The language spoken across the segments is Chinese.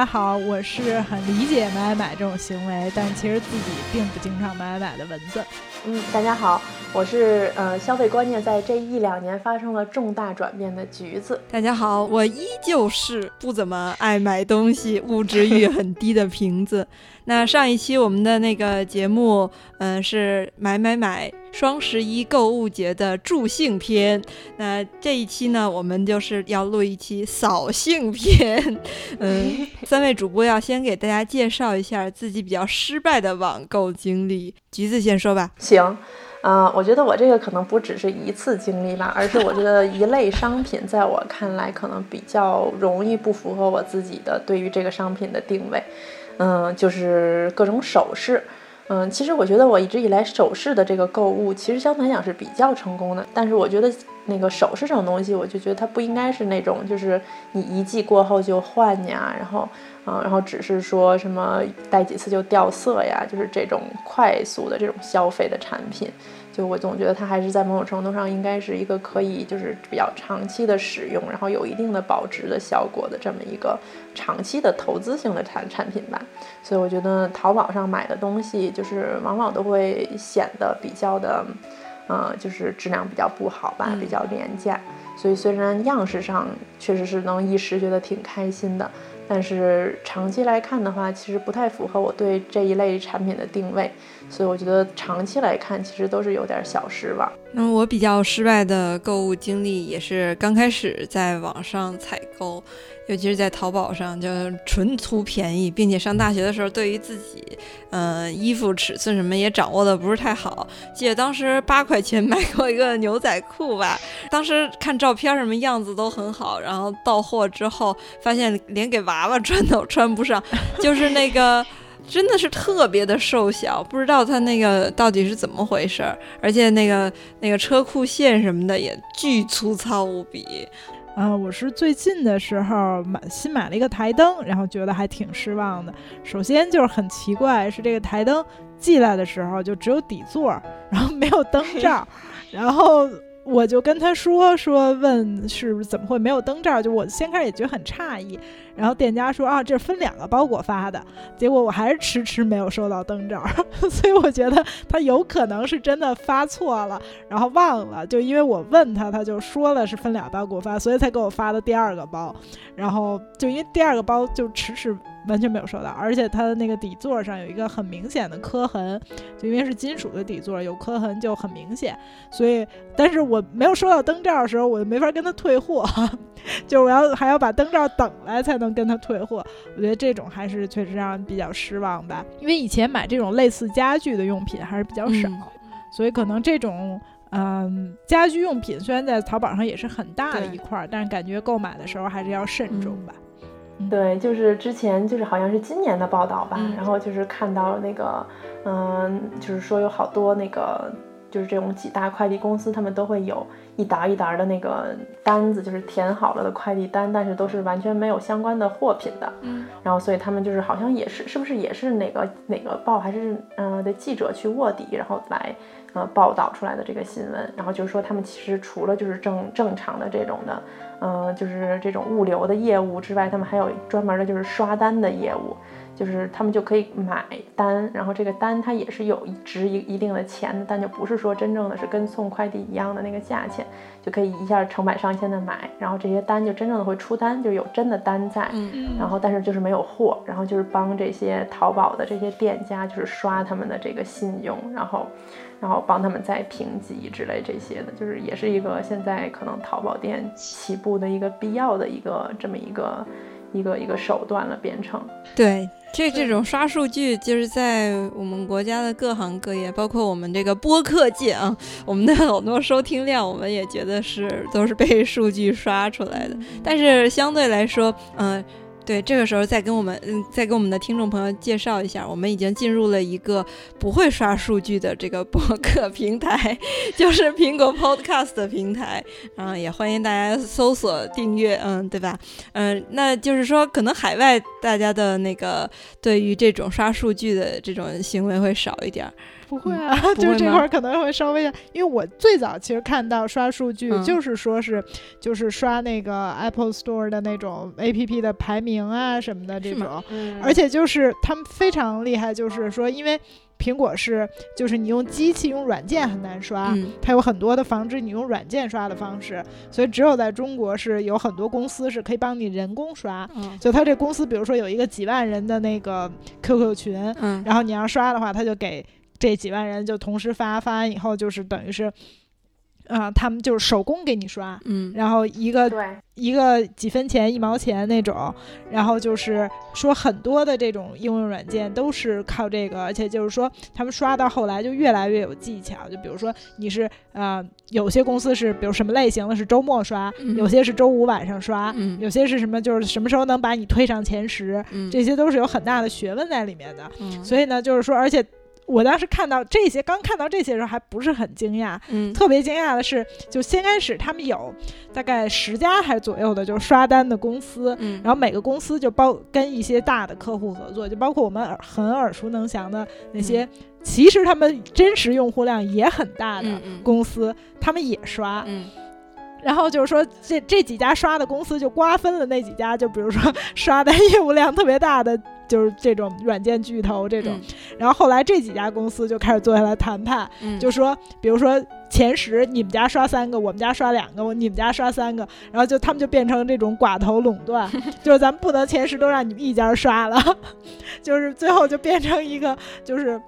家好，我是很理解买买这种行为，但其实自己并不经常买买的蚊子。嗯，大家好，我是呃消费观念在这一两年发生了重大转变的橘子。大家好，我依旧是不怎么爱买东西、物质欲很低的瓶子。那上一期我们的那个节目，嗯，是买买买双十一购物节的助兴篇。那这一期呢，我们就是要录一期扫兴篇。嗯，三位主播要先给大家介绍一下自己比较失败的网购经历。橘子先说吧。行，啊，我觉得我这个可能不只是一次经历吧，而是我觉得一类商品在我看来可能比较容易不符合我自己的对于这个商品的定位。嗯，就是各种首饰。嗯，其实我觉得我一直以来首饰的这个购物，其实相对来讲是比较成功的。但是我觉得那个首饰这种东西，我就觉得它不应该是那种就是你一季过后就换呀，然后，嗯，然后只是说什么戴几次就掉色呀，就是这种快速的这种消费的产品。就我总觉得它还是在某种程度上应该是一个可以就是比较长期的使用，然后有一定的保值的效果的这么一个长期的投资性的产产品吧。所以我觉得淘宝上买的东西就是往往都会显得比较的，呃，就是质量比较不好吧，比较廉价。所以虽然样式上确实是能一时觉得挺开心的。但是长期来看的话，其实不太符合我对这一类产品的定位，所以我觉得长期来看，其实都是有点小失望。那我比较失败的购物经历也是刚开始在网上采购，尤其是在淘宝上，就纯图便宜，并且上大学的时候，对于自己，嗯，衣服尺寸什么也掌握的不是太好。记得当时八块钱买过一个牛仔裤吧，当时看照片什么样子都很好，然后到货之后发现连给娃娃穿都穿不上，就是那个。真的是特别的瘦小，不知道它那个到底是怎么回事儿，而且那个那个车库线什么的也巨粗糙无比。啊，我是最近的时候买新买了一个台灯，然后觉得还挺失望的。首先就是很奇怪，是这个台灯寄来的时候就只有底座，然后没有灯罩，然后。我就跟他说说问是不是怎么会没有灯罩？就我先开始也觉得很诧异，然后店家说啊，这分两个包裹发的，结果我还是迟迟没有收到灯罩，所以我觉得他有可能是真的发错了，然后忘了，就因为我问他，他就说了是分两包裹发，所以才给我发的第二个包，然后就因为第二个包就迟迟。完全没有收到，而且它的那个底座上有一个很明显的磕痕，就因为是金属的底座，有磕痕就很明显。所以，但是我没有收到灯罩的时候，我就没法跟他退货，就我要还要把灯罩等来才能跟他退货。我觉得这种还是确实让人比较失望吧，因为以前买这种类似家具的用品还是比较少，所以可能这种嗯家居用品虽然在淘宝上也是很大的一块，但是感觉购买的时候还是要慎重吧。对，就是之前就是好像是今年的报道吧，然后就是看到那个，嗯，就是说有好多那个，就是这种几大快递公司，他们都会有一沓一沓的那个单子，就是填好了的快递单，但是都是完全没有相关的货品的。嗯，然后所以他们就是好像也是，是不是也是哪个哪个报还是嗯的记者去卧底，然后来。呃，报道出来的这个新闻，然后就是说，他们其实除了就是正正常的这种的，嗯，就是这种物流的业务之外，他们还有专门的就是刷单的业务。就是他们就可以买单，然后这个单它也是有值一一定的钱的，但就不是说真正的是跟送快递一样的那个价钱，就可以一下成百上千的买，然后这些单就真正的会出单，就有真的单在，然后但是就是没有货，然后就是帮这些淘宝的这些店家就是刷他们的这个信用，然后然后帮他们再评级之类这些的，就是也是一个现在可能淘宝店起步的一个必要的一个这么一个一个一个手段了，变成对。这这种刷数据，就是在我们国家的各行各业，包括我们这个播客界啊，我们的很多收听量，我们也觉得是都是被数据刷出来的。但是相对来说，嗯，对，这个时候再跟我们，嗯，再给我们的听众朋友介绍一下，我们已经进入了一个不会刷数据的这个博客平台，就是苹果 Podcast 的平台，然后也欢迎大家搜索订阅，嗯，对吧？嗯，那就是说，可能海外大家的那个对于这种刷数据的这种行为会少一点。不会啊，就是这块儿可能会稍微，因为我最早其实看到刷数据，就是说是就是刷那个 Apple Store 的那种 A P P 的排名啊什么的这种，而且就是他们非常厉害，就是说因为苹果是就是你用机器用软件很难刷，它有很多的防止你用软件刷的方式，所以只有在中国是有很多公司是可以帮你人工刷，就他这公司比如说有一个几万人的那个 Q Q 群，然后你要刷的话，他就给。这几万人就同时发，发完以后就是等于是，啊，他们就是手工给你刷，嗯，然后一个一个几分钱一毛钱那种，然后就是说很多的这种应用软件都是靠这个，而且就是说他们刷到后来就越来越有技巧，就比如说你是啊，有些公司是比如什么类型的是周末刷，有些是周五晚上刷，有些是什么就是什么时候能把你推上前十，这些都是有很大的学问在里面的，所以呢，就是说而且。我当时看到这些，刚看到这些时候还不是很惊讶，嗯，特别惊讶的是，就先开始他们有大概十家还左右的，就是刷单的公司，嗯，然后每个公司就包跟一些大的客户合作，就包括我们耳很耳熟能详的那些，其实他们真实用户量也很大的公司，他们也刷，嗯，然后就是说这这几家刷的公司就瓜分了那几家，就比如说 刷单业务量特别大的。就是这种软件巨头这种，然后后来这几家公司就开始坐下来谈判，就说，比如说前十你们家刷三个，我们家刷两个，我你们家刷三个，然后就他们就变成这种寡头垄断，就是咱们不能前十都让你们一家刷了，就是最后就变成一个就是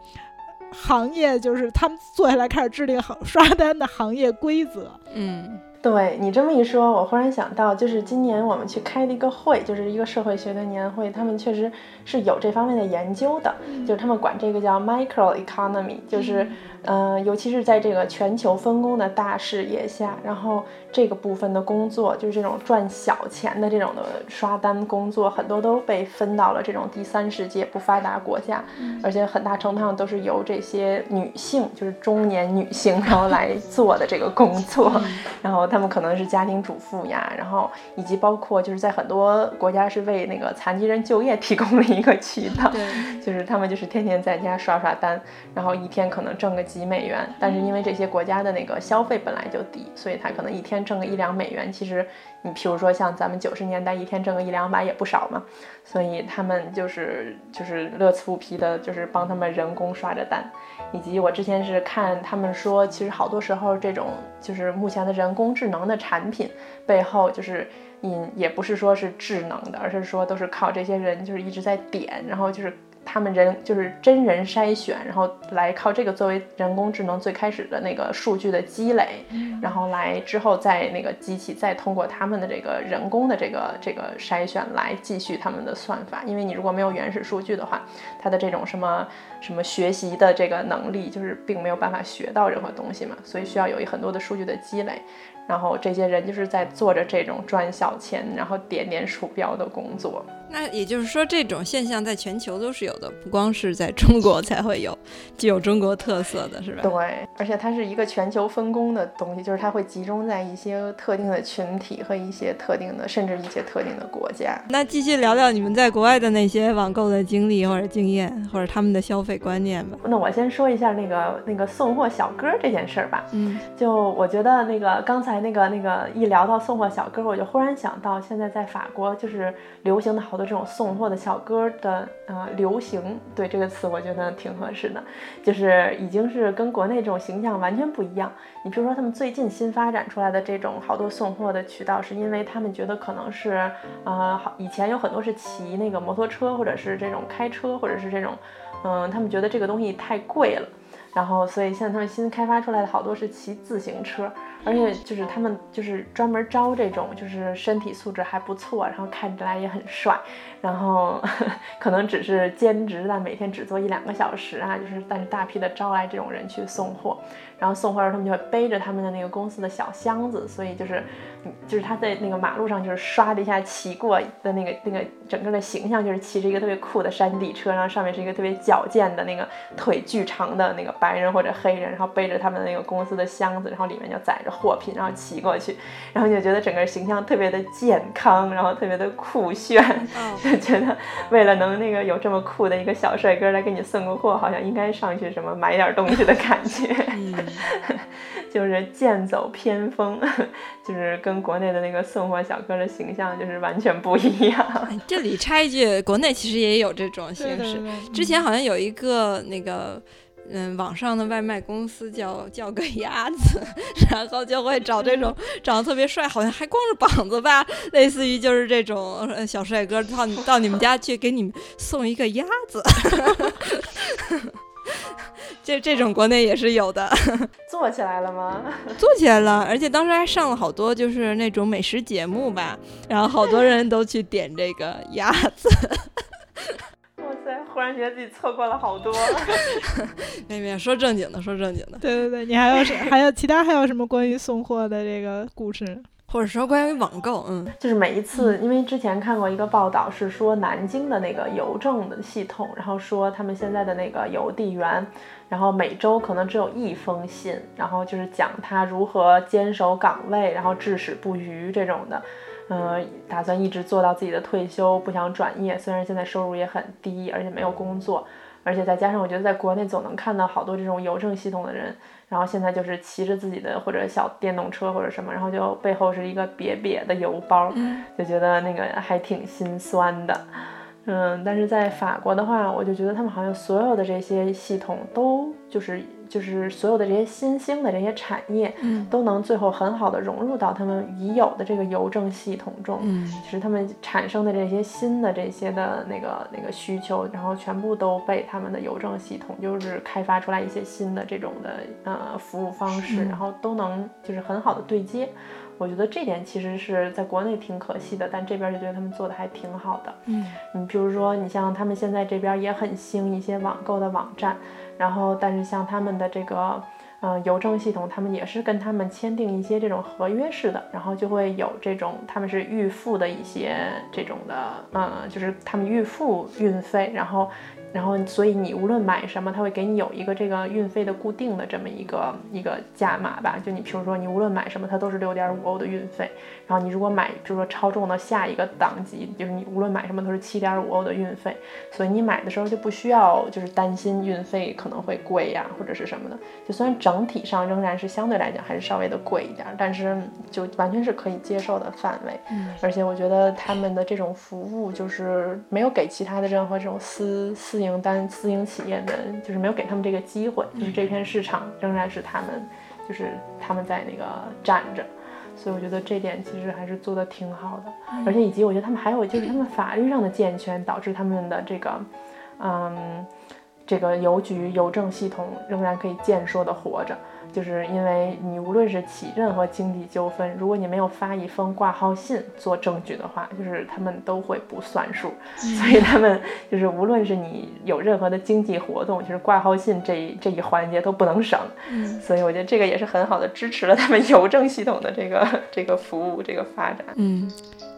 行业，就是他们坐下来开始制定行刷单的行业规则，嗯。对你这么一说，我忽然想到，就是今年我们去开的一个会，就是一个社会学的年会，他们确实是有这方面的研究的，就是他们管这个叫 micro economy，就是。嗯，尤其是在这个全球分工的大视野下，然后这个部分的工作，就是这种赚小钱的这种的刷单工作，很多都被分到了这种第三世界不发达国家，而且很大程度上都是由这些女性，就是中年女性，然后来 做的这个工作，然后她们可能是家庭主妇呀，然后以及包括就是在很多国家是为那个残疾人就业提供了一个渠道，就是他们就是天天在家刷刷单，然后一天可能挣个。几美元，但是因为这些国家的那个消费本来就低，所以他可能一天挣个一两美元。其实你譬如说像咱们九十年代一天挣个一两百也不少嘛，所以他们就是就是乐此不疲的，就是帮他们人工刷着单。以及我之前是看他们说，其实好多时候这种就是目前的人工智能的产品背后，就是嗯也不是说是智能的，而是说都是靠这些人就是一直在点，然后就是。他们人就是真人筛选，然后来靠这个作为人工智能最开始的那个数据的积累，然后来之后再那个机器再通过他们的这个人工的这个这个筛选来继续他们的算法。因为你如果没有原始数据的话，它的这种什么什么学习的这个能力就是并没有办法学到任何东西嘛，所以需要有一很多的数据的积累。然后这些人就是在做着这种赚小钱，然后点点鼠标的工作。那也就是说，这种现象在全球都是有的，不光是在中国才会有，具有中国特色的是吧？对，而且它是一个全球分工的东西，就是它会集中在一些特定的群体和一些特定的，甚至一些特定的国家。那继续聊聊你们在国外的那些网购的经历或者经验，或者他们的消费观念吧。那我先说一下那个那个送货小哥这件事儿吧。嗯，就我觉得那个刚才那个那个一聊到送货小哥，我就忽然想到，现在在法国就是流行的好多。这种送货的小哥的呃流行，对这个词我觉得挺合适的，就是已经是跟国内这种形象完全不一样。你比如说他们最近新发展出来的这种好多送货的渠道，是因为他们觉得可能是呃好以前有很多是骑那个摩托车或者是这种开车或者是这种嗯他们觉得这个东西太贵了，然后所以现在他们新开发出来的好多是骑自行车。而且就是他们就是专门招这种就是身体素质还不错，然后看起来也很帅，然后 可能只是兼职，但每天只做一两个小时啊，就是但是大批的招来这种人去送货。然后送货时，他们就会背着他们的那个公司的小箱子，所以就是，就是他在那个马路上就是唰的一下骑过的那个那个整个的形象，就是骑着一个特别酷的山地车，然后上面是一个特别矫健的那个腿巨长的那个白人或者黑人，然后背着他们的那个公司的箱子，然后里面就载着货品，然后骑过去，然后就觉得整个形象特别的健康，然后特别的酷炫，就 觉得为了能那个有这么酷的一个小帅哥来给你送个货，好像应该上去什么买点东西的感觉。就是剑走偏锋，就是跟国内的那个送货小哥的形象就是完全不一样。这里插一句，国内其实也有这种形式。之前好像有一个那个，嗯，网上的外卖公司叫叫个鸭子，然后就会找这种 长得特别帅，好像还光着膀子吧，类似于就是这种小帅哥到到你们家去给你们送一个鸭子。这这种国内也是有的，做起来了吗？做起来了，而且当时还上了好多就是那种美食节目吧，然后好多人都去点这个鸭子。哇塞，忽然觉得自己错过了好多。没没说正经的，说正经的。对对对，你还有什还有其他还有什么关于送货的这个故事？或者说关于网购，嗯，就是每一次，因为之前看过一个报道，是说南京的那个邮政的系统，然后说他们现在的那个邮递员，然后每周可能只有一封信，然后就是讲他如何坚守岗位，然后至死不渝这种的，嗯，打算一直做到自己的退休，不想转业。虽然现在收入也很低，而且没有工作，而且再加上我觉得在国内总能看到好多这种邮政系统的人。然后现在就是骑着自己的或者小电动车或者什么，然后就背后是一个瘪瘪的邮包，就觉得那个还挺心酸的。嗯，但是在法国的话，我就觉得他们好像所有的这些系统都就是。就是所有的这些新兴的这些产业，嗯，都能最后很好的融入到他们已有的这个邮政系统中，嗯，就是他们产生的这些新的这些的那个那个需求，然后全部都被他们的邮政系统就是开发出来一些新的这种的呃服务方式，然后都能就是很好的对接。我觉得这点其实是在国内挺可惜的，但这边就觉得他们做的还挺好的。嗯，你比如说，你像他们现在这边也很兴一些网购的网站，然后但是像他们的这个嗯邮政系统，他们也是跟他们签订一些这种合约式的，然后就会有这种他们是预付的一些这种的，嗯，就是他们预付运费，然后。然后，所以你无论买什么，他会给你有一个这个运费的固定的这么一个一个价码吧。就你比如说，你无论买什么，它都是六点五欧的运费。然后你如果买，比如说超重的下一个档级，就是你无论买什么都是七点五欧的运费。所以你买的时候就不需要就是担心运费可能会贵呀，或者是什么的。就虽然整体上仍然是相对来讲还是稍微的贵一点，但是就完全是可以接受的范围。嗯。而且我觉得他们的这种服务就是没有给其他的任何这种私私。营单私营企业的，就是没有给他们这个机会，就是这片市场仍然是他们，就是他们在那个站着，所以我觉得这点其实还是做的挺好的，而且以及我觉得他们还有就是他们法律上的健全，导致他们的这个，嗯，这个邮局邮政系统仍然可以健硕的活着。就是因为你无论是起任何经济纠纷，如果你没有发一封挂号信做证据的话，就是他们都会不算数。所以他们就是无论是你有任何的经济活动，就是挂号信这一这一环节都不能省。所以我觉得这个也是很好的支持了他们邮政系统的这个 这个服务这个发展。嗯，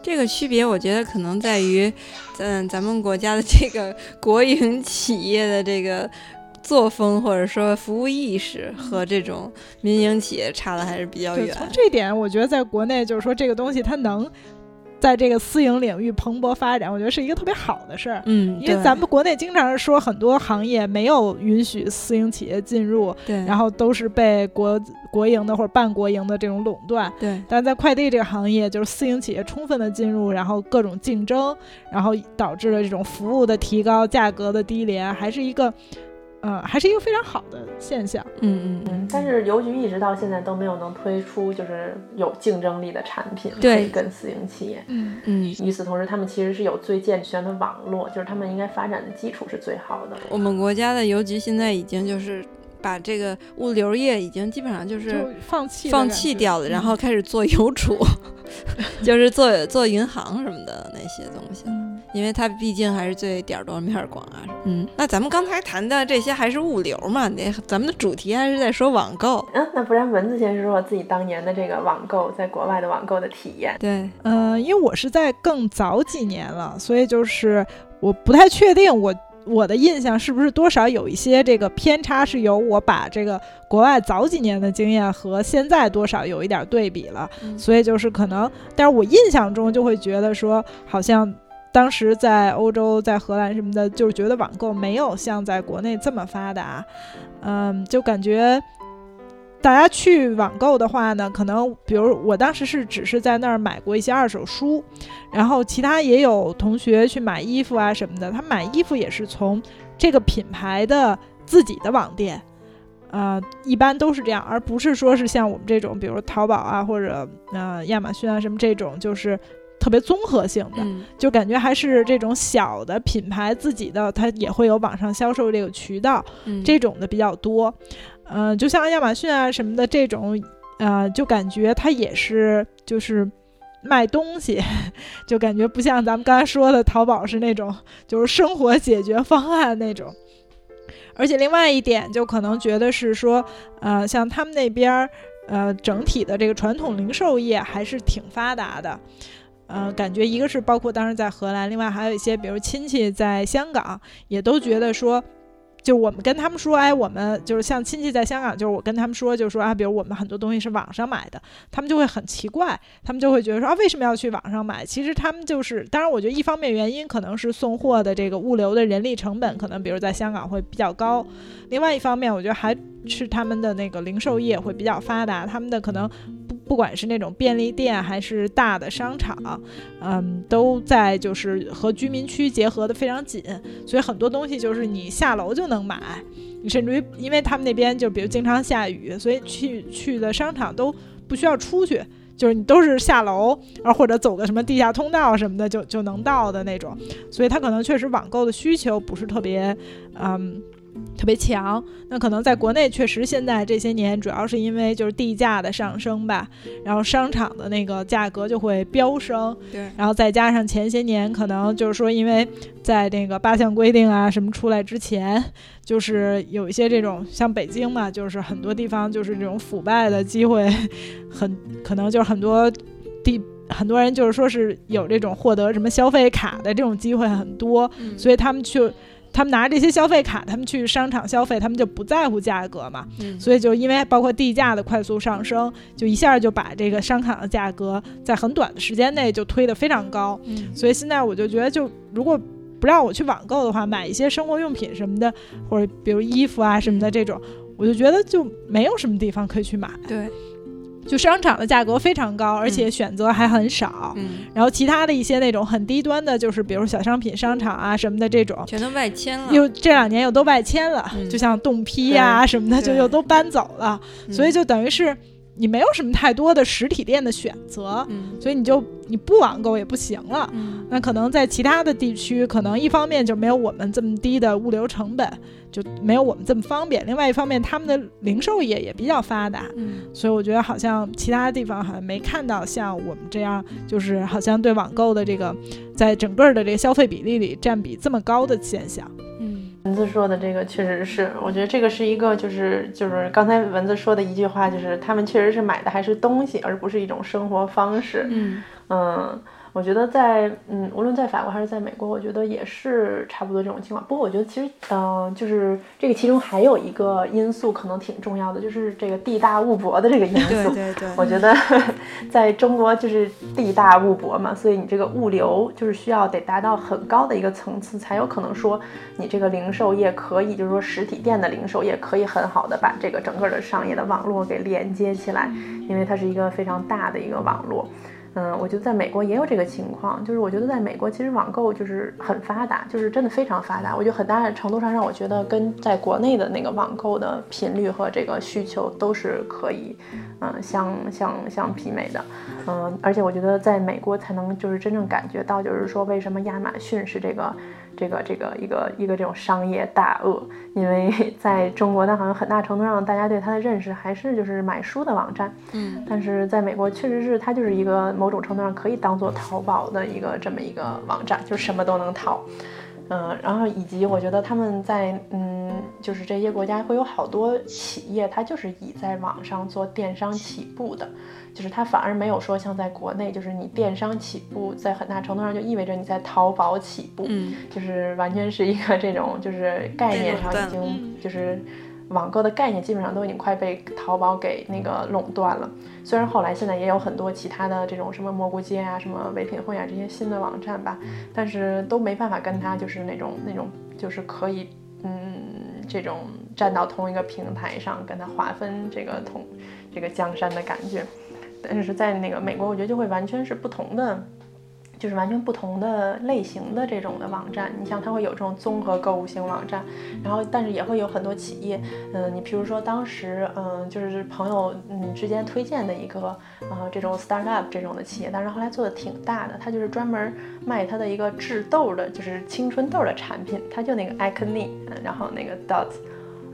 这个区别我觉得可能在于，嗯，咱们国家的这个国营企业的这个。作风或者说服务意识和这种民营企业差的还是比较远。从这点，我觉得在国内就是说这个东西它能在这个私营领域蓬勃发展，我觉得是一个特别好的事儿。嗯，因为咱们国内经常说很多行业没有允许私营企业进入，对，然后都是被国国营的或者半国营的这种垄断。对，但在快递这个行业，就是私营企业充分的进入，然后各种竞争，然后导致了这种服务的提高、价格的低廉，还是一个。嗯，还是一个非常好的现象。嗯嗯嗯。但是邮局一直到现在都没有能推出就是有竞争力的产品，对，跟私营企业。嗯嗯。与此同时，他们其实是有最健全的网络，就是他们应该发展的基础是最好的。我们国家的邮局现在已经就是。把这个物流业已经基本上就是放弃放弃掉了，然后开始做邮储，就是做做银行什么的那些东西。因为它毕竟还是最点儿多面儿广啊。嗯，那咱们刚才谈的这些还是物流嘛？那咱们的主题还是在说网购。嗯，那不然蚊子先说说自己当年的这个网购在国外的网购的体验。对，嗯，因为我是在更早几年了，所以就是我不太确定我我的印象是不是多少有一些这个偏差，是由我把这个国外早几年的经验和现在多少有一点对比了。所以就是可能，但是我印象中就会觉得说好像。当时在欧洲，在荷兰什么的，就是觉得网购没有像在国内这么发达，嗯，就感觉大家去网购的话呢，可能比如我当时是只是在那儿买过一些二手书，然后其他也有同学去买衣服啊什么的，他买衣服也是从这个品牌的自己的网店，呃，一般都是这样，而不是说是像我们这种，比如淘宝啊或者呃亚马逊啊什么这种，就是。特别综合性的，就感觉还是这种小的品牌自己的，它也会有网上销售这个渠道，这种的比较多。嗯，就像亚马逊啊什么的这种，呃，就感觉它也是就是卖东西，就感觉不像咱们刚才说的淘宝是那种就是生活解决方案那种。而且另外一点，就可能觉得是说，呃，像他们那边儿，呃，整体的这个传统零售业还是挺发达的。嗯，感觉一个是包括当时在荷兰，另外还有一些，比如亲戚在香港，也都觉得说。就我们跟他们说，哎，我们就是像亲戚在香港，就是我跟他们说，就是说啊，比如我们很多东西是网上买的，他们就会很奇怪，他们就会觉得说啊，为什么要去网上买？其实他们就是，当然，我觉得一方面原因可能是送货的这个物流的人力成本可能，比如在香港会比较高，另外一方面，我觉得还是他们的那个零售业会比较发达，他们的可能不管是那种便利店还是大的商场，嗯，都在就是和居民区结合的非常紧，所以很多东西就是你下楼就能。买，你甚至于，因为他们那边就比如经常下雨，所以去去的商场都不需要出去，就是你都是下楼，然后或者走个什么地下通道什么的就就能到的那种，所以他可能确实网购的需求不是特别，嗯。特别强，那可能在国内确实现在这些年主要是因为就是地价的上升吧，然后商场的那个价格就会飙升，对，然后再加上前些年可能就是说因为在那个八项规定啊什么出来之前，就是有一些这种像北京嘛，就是很多地方就是这种腐败的机会很可能就是很多地很多人就是说是有这种获得什么消费卡的这种机会很多，所以他们去。他们拿着这些消费卡，他们去商场消费，他们就不在乎价格嘛。所以就因为包括地价的快速上升，就一下就把这个商场的价格在很短的时间内就推得非常高。所以现在我就觉得，就如果不让我去网购的话，买一些生活用品什么的，或者比如衣服啊什么的这种，我就觉得就没有什么地方可以去买。对。就商场的价格非常高，而且选择还很少。嗯，然后其他的一些那种很低端的，就是比如小商品商场啊什么的这种，全都外迁了。又这两年又都外迁了，就像冻批呀什么的，就又都搬走了。所以就等于是你没有什么太多的实体店的选择，所以你就你不网购也不行了。那可能在其他的地区，可能一方面就没有我们这么低的物流成本。就没有我们这么方便。另外一方面，他们的零售业也比较发达，嗯，所以我觉得好像其他地方好像没看到像我们这样，就是好像对网购的这个，在整个的这个消费比例里占比这么高的现象。嗯，蚊子说的这个确实是，我觉得这个是一个，就是就是刚才蚊子说的一句话，就是他们确实是买的还是东西，而不是一种生活方式。嗯嗯。我觉得在嗯，无论在法国还是在美国，我觉得也是差不多这种情况。不过我觉得其实，嗯，就是这个其中还有一个因素可能挺重要的，就是这个地大物博的这个因素。对对对。我觉得 在中国就是地大物博嘛，所以你这个物流就是需要得达到很高的一个层次，才有可能说你这个零售业可以，就是说实体店的零售业可以很好的把这个整个的商业的网络给连接起来，因为它是一个非常大的一个网络。嗯，我觉得在美国也有这个情况，就是我觉得在美国其实网购就是很发达，就是真的非常发达。我觉得很大程度上让我觉得跟在国内的那个网购的频率和这个需求都是可以，嗯，相相相媲美的。嗯，而且我觉得在美国才能就是真正感觉到，就是说为什么亚马逊是这个这个这个一个一个这种商业大鳄，因为在中国，它好像很大程度上大家对它的认识还是就是买书的网站，嗯，但是在美国确实是它就是一个某种程度上可以当做淘宝的一个这么一个网站，就什么都能淘。嗯，然后以及我觉得他们在嗯，就是这些国家会有好多企业，它就是以在网上做电商起步的，就是它反而没有说像在国内，就是你电商起步，在很大程度上就意味着你在淘宝起步，嗯，就是完全是一个这种就是概念上已经就是。网购的概念基本上都已经快被淘宝给那个垄断了。虽然后来现在也有很多其他的这种什么蘑菇街啊、什么唯品会啊这些新的网站吧，但是都没办法跟它就是那种那种就是可以嗯这种站到同一个平台上跟它划分这个同这个江山的感觉。但是在那个美国，我觉得就会完全是不同的。就是完全不同的类型的这种的网站，你像它会有这种综合购物型网站，然后但是也会有很多企业，嗯，你比如说当时，嗯，就是朋友嗯之间推荐的一个，呃，这种 startup 这种的企业，但是后来做的挺大的，它就是专门卖它的一个治痘的，就是青春痘的产品，它就那个 acne，然后那个 dots。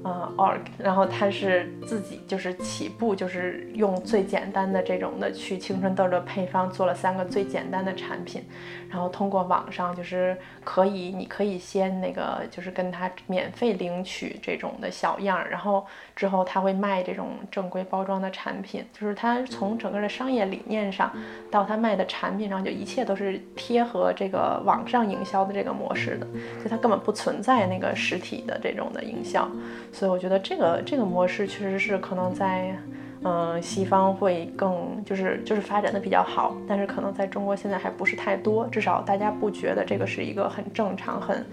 嗯，org，然后他是自己就是起步，就是用最简单的这种的去青春痘的配方做了三个最简单的产品，然后通过网上就是可以，你可以先那个就是跟他免费领取这种的小样，然后之后他会卖这种正规包装的产品，就是他从整个的商业理念上到他卖的产品上，就一切都是贴合这个网上营销的这个模式的，就他根本不存在那个实体的这种的营销。所以我觉得这个这个模式确实是可能在，嗯，西方会更就是就是发展的比较好，但是可能在中国现在还不是太多，至少大家不觉得这个是一个很正常、很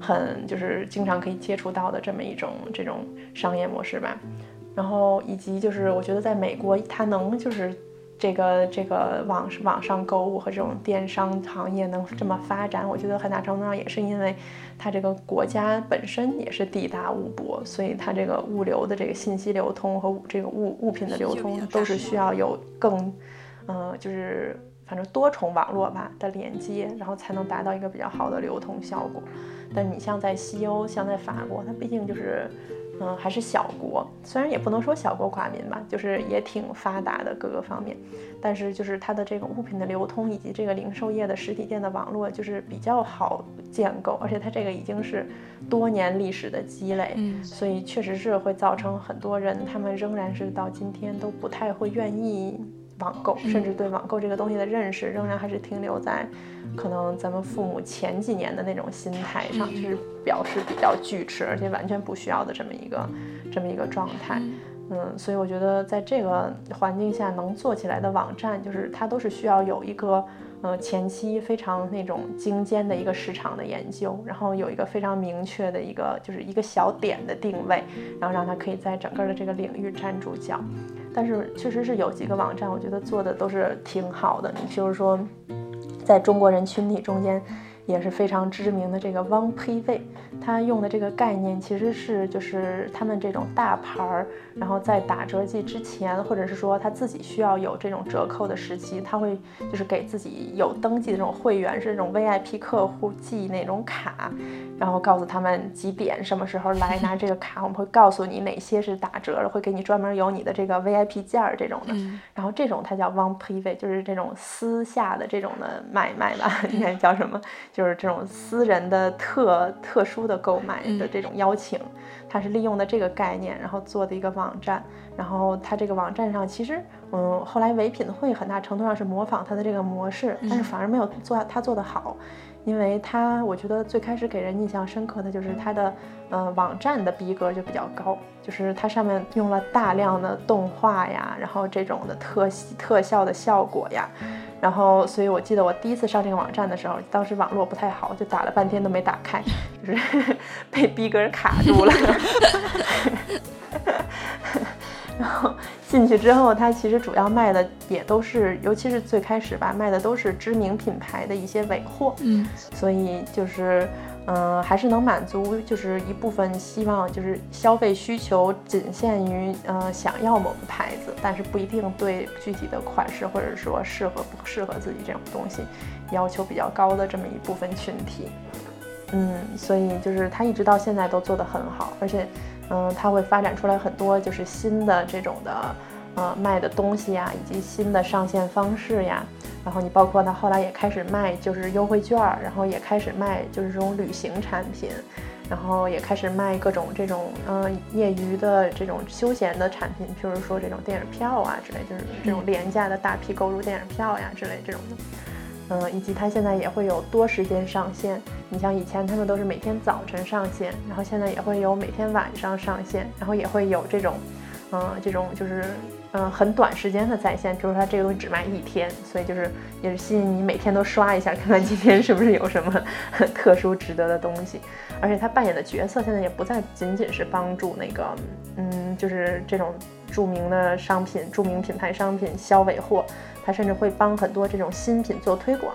很就是经常可以接触到的这么一种这种商业模式吧。然后以及就是我觉得在美国，它能就是。这个这个网网上购物和这种电商行业能这么发展，我觉得很大程度上也是因为它这个国家本身也是地大物博，所以它这个物流的这个信息流通和这个物物品的流通都是需要有更，呃，就是反正多重网络吧的连接，然后才能达到一个比较好的流通效果。但你像在西欧，像在法国，它毕竟就是。嗯，还是小国，虽然也不能说小国寡民吧，就是也挺发达的各个方面，但是就是它的这个物品的流通以及这个零售业的实体店的网络就是比较好建构，而且它这个已经是多年历史的积累，嗯，所以确实是会造成很多人他们仍然是到今天都不太会愿意。网购，甚至对网购这个东西的认识，仍然还是停留在可能咱们父母前几年的那种心态上，就是表示比较拒斥，而且完全不需要的这么一个这么一个状态。嗯，所以我觉得在这个环境下能做起来的网站，就是它都是需要有一个呃前期非常那种精尖的一个市场的研究，然后有一个非常明确的一个就是一个小点的定位，然后让它可以在整个的这个领域站住脚。但是确实是有几个网站，我觉得做的都是挺好的。你就是说，在中国人群体中间。也是非常知名的这个汪呸味，他用的这个概念其实是就是他们这种大牌儿，然后在打折季之前，或者是说他自己需要有这种折扣的时期，他会就是给自己有登记的这种会员是这种 VIP 客户寄那种卡，然后告诉他们几点什么时候来拿这个卡，我们会告诉你哪些是打折的，会给你专门有你的这个 VIP 件儿这种的。然后这种它叫汪呸味，就是这种私下的这种的买卖吧，应该叫什么？就是这种私人的特特殊的购买的这种邀请，它是利用的这个概念，然后做的一个网站。然后它这个网站上，其实，嗯，后来唯品会很大程度上是模仿它的这个模式，但是反而没有做它做的好。因为它，我觉得最开始给人印象深刻的就是它的，呃，网站的逼格就比较高，就是它上面用了大量的动画呀，然后这种的特特效的效果呀，然后，所以我记得我第一次上这个网站的时候，当时网络不太好，就打了半天都没打开，就是 被逼格卡住了。然后进去之后，它其实主要卖的也都是，尤其是最开始吧，卖的都是知名品牌的一些尾货。嗯，所以就是，嗯，还是能满足就是一部分希望，就是消费需求仅限于，呃，想要某个牌子，但是不一定对具体的款式或者说适合不适合自己这种东西要求比较高的这么一部分群体。嗯，所以就是它一直到现在都做得很好，而且，嗯，它会发展出来很多就是新的这种的，呃，卖的东西呀，以及新的上线方式呀。然后你包括它后来也开始卖就是优惠券，然后也开始卖就是这种旅行产品，然后也开始卖各种这种嗯业余的这种休闲的产品，譬如说这种电影票啊之类，就是这种廉价的大批购入电影票呀之类这种的。嗯，以及它现在也会有多时间上线。你像以前他们都是每天早晨上线，然后现在也会有每天晚上上线，然后也会有这种，嗯，这种就是嗯很短时间的在线。比如说它这个东西只卖一天，所以就是也是吸引你每天都刷一下，看看今天是不是有什么 特殊值得的东西。而且他扮演的角色现在也不再仅仅是帮助那个，嗯，就是这种著名的商品、著名品牌商品销尾货。他甚至会帮很多这种新品做推广，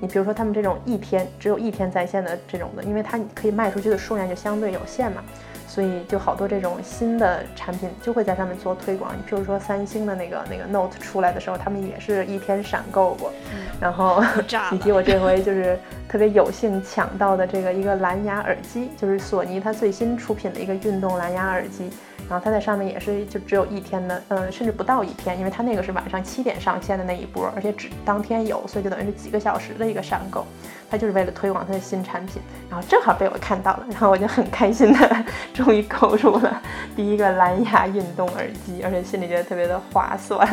你比如说他们这种一天只有一天在线的这种的，因为它可以卖出去的数量就相对有限嘛，所以就好多这种新的产品就会在上面做推广。你譬如说三星的那个那个 Note 出来的时候，他们也是一天闪购过，然后以及 我这回就是特别有幸抢到的这个一个蓝牙耳机，就是索尼它最新出品的一个运动蓝牙耳机。然后它在上面也是就只有一天的，嗯，甚至不到一天，因为它那个是晚上七点上线的那一波，而且只当天有，所以就等于是几个小时的一个闪购。它就是为了推广它的新产品，然后正好被我看到了，然后我就很开心的终于购入了第一个蓝牙运动耳机，而且心里觉得特别的划算。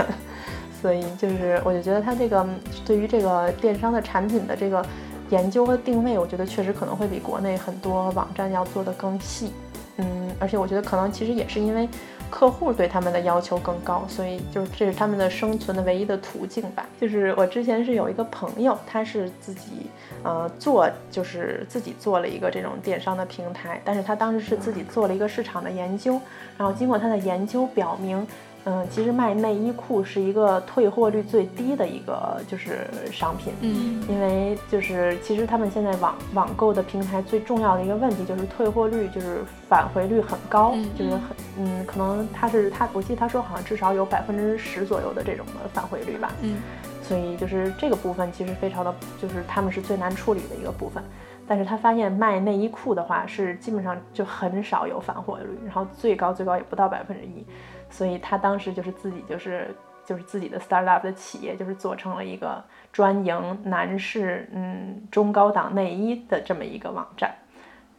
所以就是我就觉得它这个对于这个电商的产品的这个研究和定位，我觉得确实可能会比国内很多网站要做的更细。嗯，而且我觉得可能其实也是因为客户对他们的要求更高，所以就是这是他们的生存的唯一的途径吧。就是我之前是有一个朋友，他是自己呃做，就是自己做了一个这种电商的平台，但是他当时是自己做了一个市场的研究，然后经过他的研究表明。嗯，其实卖内衣裤是一个退货率最低的一个就是商品，嗯，因为就是其实他们现在网网购的平台最重要的一个问题就是退货率，就是返回率很高，就是很嗯，可能他是他，我记得他说好像至少有百分之十左右的这种的返回率吧，嗯，所以就是这个部分其实非常的，就是他们是最难处理的一个部分，但是他发现卖内衣裤的话是基本上就很少有返货率，然后最高最高也不到百分之一。所以他当时就是自己就是就是自己的 startup 的企业，就是做成了一个专营男士嗯中高档内衣的这么一个网站。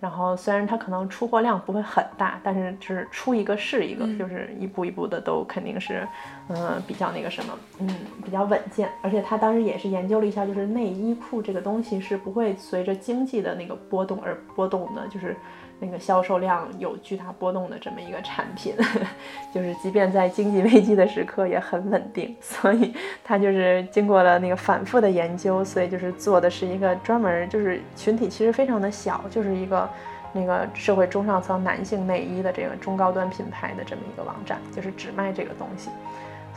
然后虽然它可能出货量不会很大，但是就是出一个是一个，就是一步一步的都肯定是嗯比较那个什么嗯比较稳健。而且他当时也是研究了一下，就是内衣裤这个东西是不会随着经济的那个波动而波动的，就是。那个销售量有巨大波动的这么一个产品，就是即便在经济危机的时刻也很稳定，所以它就是经过了那个反复的研究，所以就是做的是一个专门就是群体其实非常的小，就是一个那个社会中上层男性内衣的这个中高端品牌的这么一个网站，就是只卖这个东西。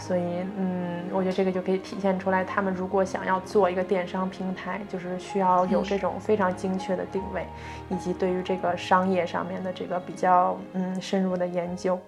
所以，嗯，我觉得这个就可以体现出来，他们如果想要做一个电商平台，就是需要有这种非常精确的定位，以及对于这个商业上面的这个比较，嗯，深入的研究。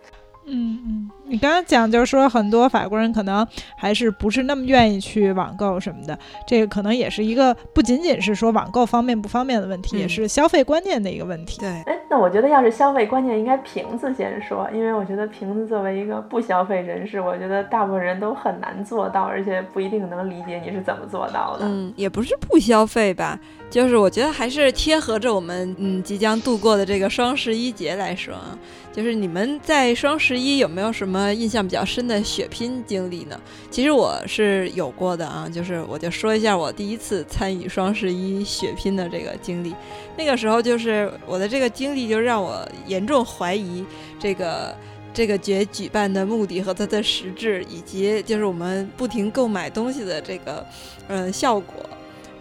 嗯嗯，你刚刚讲就是说，很多法国人可能还是不是那么愿意去网购什么的，这个可能也是一个不仅仅是说网购方便不方便的问题，也是消费观念的一个问题。对，哎，那我觉得要是消费观念，应该瓶子先说，因为我觉得瓶子作为一个不消费人士，我觉得大部分人都很难做到，而且不一定能理解你是怎么做到的。嗯，也不是不消费吧。就是我觉得还是贴合着我们嗯即将度过的这个双十一节来说啊，就是你们在双十一有没有什么印象比较深的血拼经历呢？其实我是有过的啊，就是我就说一下我第一次参与双十一血拼的这个经历。那个时候就是我的这个经历就让我严重怀疑这个这个节举办的目的和它的实质，以及就是我们不停购买东西的这个嗯效果。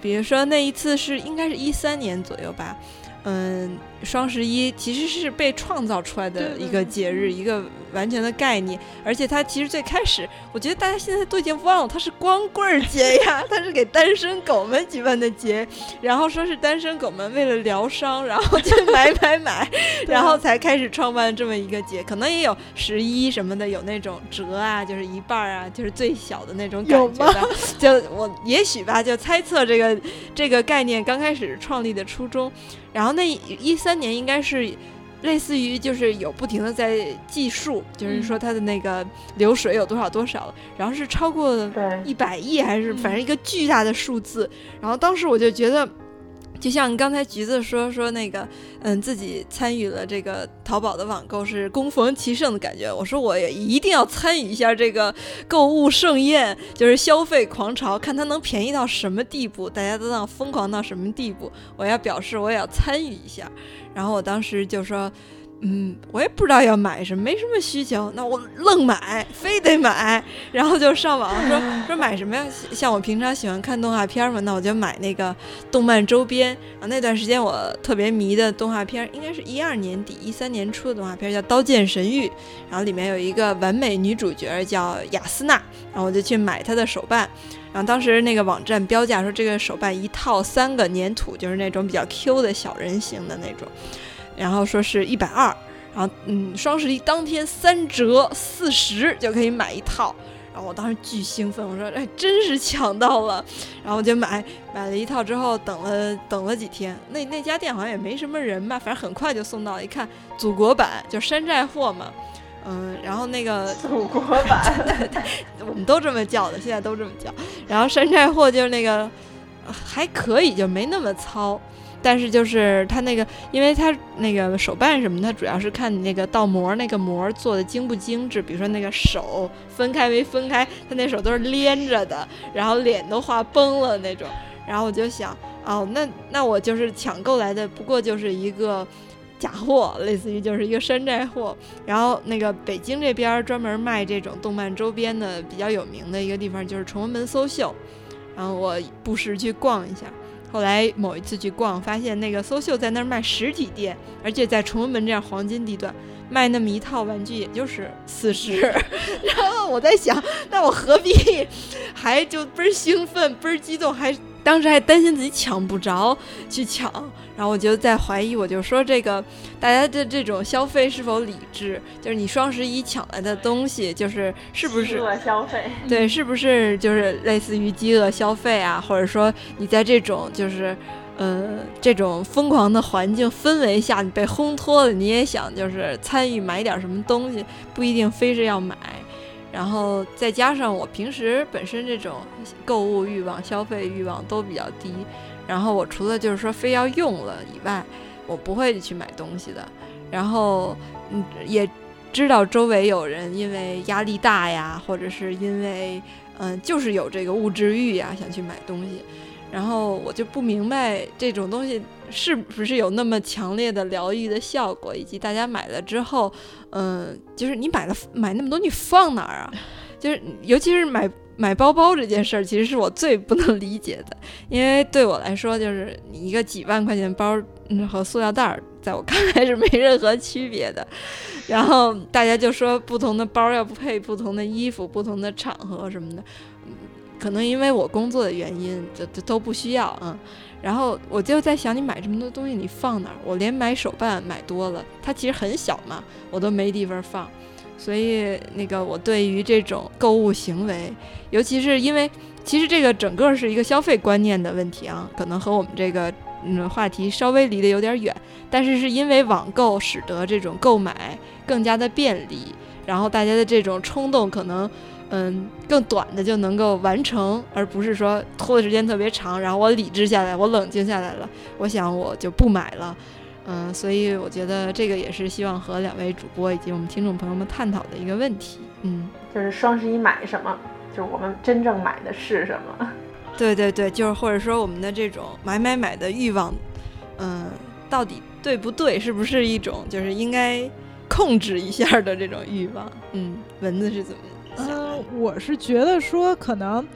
比如说那一次是应该是一三年左右吧，嗯。双十一其实是被创造出来的一个节日，一个完全的概念，而且它其实最开始，我觉得大家现在都已经忘了，它是光棍节呀，它是给单身狗们举办的节，然后说是单身狗们为了疗伤，然后就买买买，然后才开始创办这么一个节，可能也有十一什么的，有那种折啊，就是一半啊，就是最小的那种感觉的，就我也许吧，就猜测这个这个概念刚开始创立的初衷。然后那一三年应该是类似于就是有不停的在计数，就是说它的那个流水有多少多少，然后是超过一百亿还是反正一个巨大的数字。然后当时我就觉得。就像刚才橘子说说那个，嗯，自己参与了这个淘宝的网购是攻逢其盛的感觉。我说我也一定要参与一下这个购物盛宴，就是消费狂潮，看它能便宜到什么地步，大家都能疯狂到什么地步，我要表示我也要参与一下。然后我当时就说。嗯，我也不知道要买什么，没什么需求，那我愣买，非得买，然后就上网说 说买什么呀？像我平常喜欢看动画片嘛，那我就买那个动漫周边。然后那段时间我特别迷的动画片，应该是一二年底、一三年初的动画片，叫《刀剑神域》，然后里面有一个完美女主角叫雅斯娜，然后我就去买她的手办。然后当时那个网站标价说这个手办一套三个粘土，就是那种比较 Q 的小人形的那种。然后说是一百二，然后嗯，双十一当天三折四十就可以买一套，然后我当时巨兴奋，我说哎，真是抢到了，然后我就买买了一套之后，等了等了几天，那那家店好像也没什么人吧，反正很快就送到，一看祖国版就山寨货嘛，嗯，然后那个祖国版，我们都这么叫的，现在都这么叫，然后山寨货就是那个还可以，就没那么糙。但是就是它那个，因为它那个手办什么，它主要是看你那个倒模，那个模做的精不精致。比如说那个手分开没分开，他那手都是连着的，然后脸都画崩了那种。然后我就想，哦，那那我就是抢购来的，不过就是一个假货，类似于就是一个山寨货。然后那个北京这边专门卖这种动漫周边的比较有名的一个地方就是崇文门搜秀，然后我不时去逛一下。后来某一次去逛，发现那个搜秀在那儿卖实体店，而且在崇文门这样黄金地段卖那么一套玩具，也就是四十。然后我在想，那我何必还就倍儿兴奋、倍儿激动，还当时还担心自己抢不着去抢。然后我就在怀疑，我就说这个大家的这种消费是否理智？就是你双十一抢来的东西，就是是不是饥饿消费？对，是不是就是类似于饥饿消费啊？或者说你在这种就是呃这种疯狂的环境氛围下，你被烘托了，你也想就是参与买点什么东西，不一定非是要买。然后再加上我平时本身这种购物欲望、消费欲望都比较低。然后我除了就是说非要用了以外，我不会去买东西的。然后嗯，也知道周围有人因为压力大呀，或者是因为嗯，就是有这个物质欲呀，想去买东西。然后我就不明白这种东西是不是有那么强烈的疗愈的效果，以及大家买了之后，嗯，就是你买了买那么多，你放哪儿啊？就是尤其是买。买包包这件事儿，其实是我最不能理解的，因为对我来说，就是你一个几万块钱包，嗯，和塑料袋儿，在我看来是没任何区别的。然后大家就说，不同的包要配不同的衣服，不同的场合什么的，可能因为我工作的原因，这这都不需要啊。然后我就在想，你买这么多东西，你放哪儿？我连买手办买多了，它其实很小嘛，我都没地方放。所以，那个我对于这种购物行为，尤其是因为其实这个整个是一个消费观念的问题啊，可能和我们这个嗯话题稍微离得有点远。但是是因为网购使得这种购买更加的便利，然后大家的这种冲动可能嗯更短的就能够完成，而不是说拖的时间特别长。然后我理智下来，我冷静下来了，我想我就不买了。嗯，所以我觉得这个也是希望和两位主播以及我们听众朋友们探讨的一个问题。嗯，就是双十一买什么，就是我们真正买的是什么？对对对，就是或者说我们的这种买买买的欲望，嗯，到底对不对？是不是一种就是应该控制一下的这种欲望？嗯，蚊子是怎么我是觉得说可能。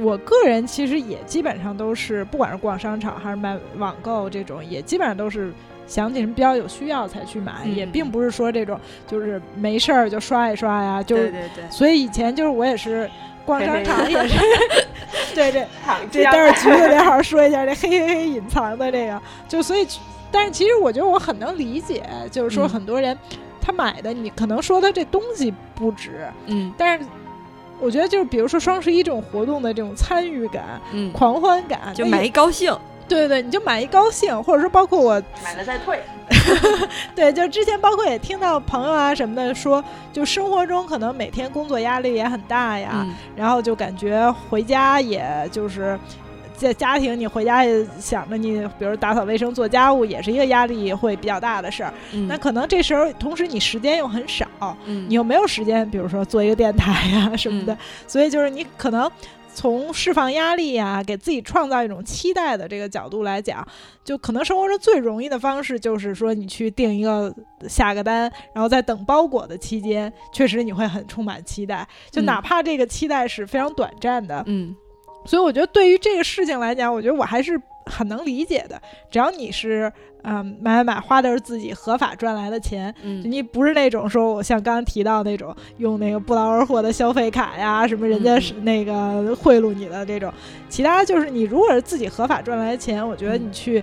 我个人其实也基本上都是，不管是逛商场还是买网购这种，也基本上都是想起什么比较有需要才去买，也并不是说这种就是没事儿就刷一刷呀。就对对对。所以以前就是我也是逛商场也是，对对这 待会儿橘子得好好说一下这 嘿嘿嘿隐藏的这个，就所以，但是其实我觉得我很能理解，就是说很多人他买的你可能说他这东西不值，嗯，但是。我觉得就是，比如说双十一这种活动的这种参与感、嗯，狂欢感，就买一高兴。对对对，你就买一高兴，或者说包括我买了再退。对，就之前包括也听到朋友啊什么的说，就生活中可能每天工作压力也很大呀，然后就感觉回家也就是在家庭，你回家也想着你，比如打扫卫生、做家务，也是一个压力会比较大的事儿。那可能这时候同时你时间又很少，你又没有时间，比如说做一个电台呀什么的，所以就是你可能。从释放压力呀，给自己创造一种期待的这个角度来讲，就可能生活中最容易的方式就是说，你去订一个下个单，然后在等包裹的期间，确实你会很充满期待，就哪怕这个期待是非常短暂的，嗯。所以我觉得对于这个事情来讲，我觉得我还是很能理解的，只要你是。嗯，买买买，花的是自己合法赚来的钱。嗯，你不是那种说我像刚刚提到那种用那个不劳而获的消费卡呀，什么人家是那个贿赂你的这种。其他就是你如果是自己合法赚来的钱，我觉得你去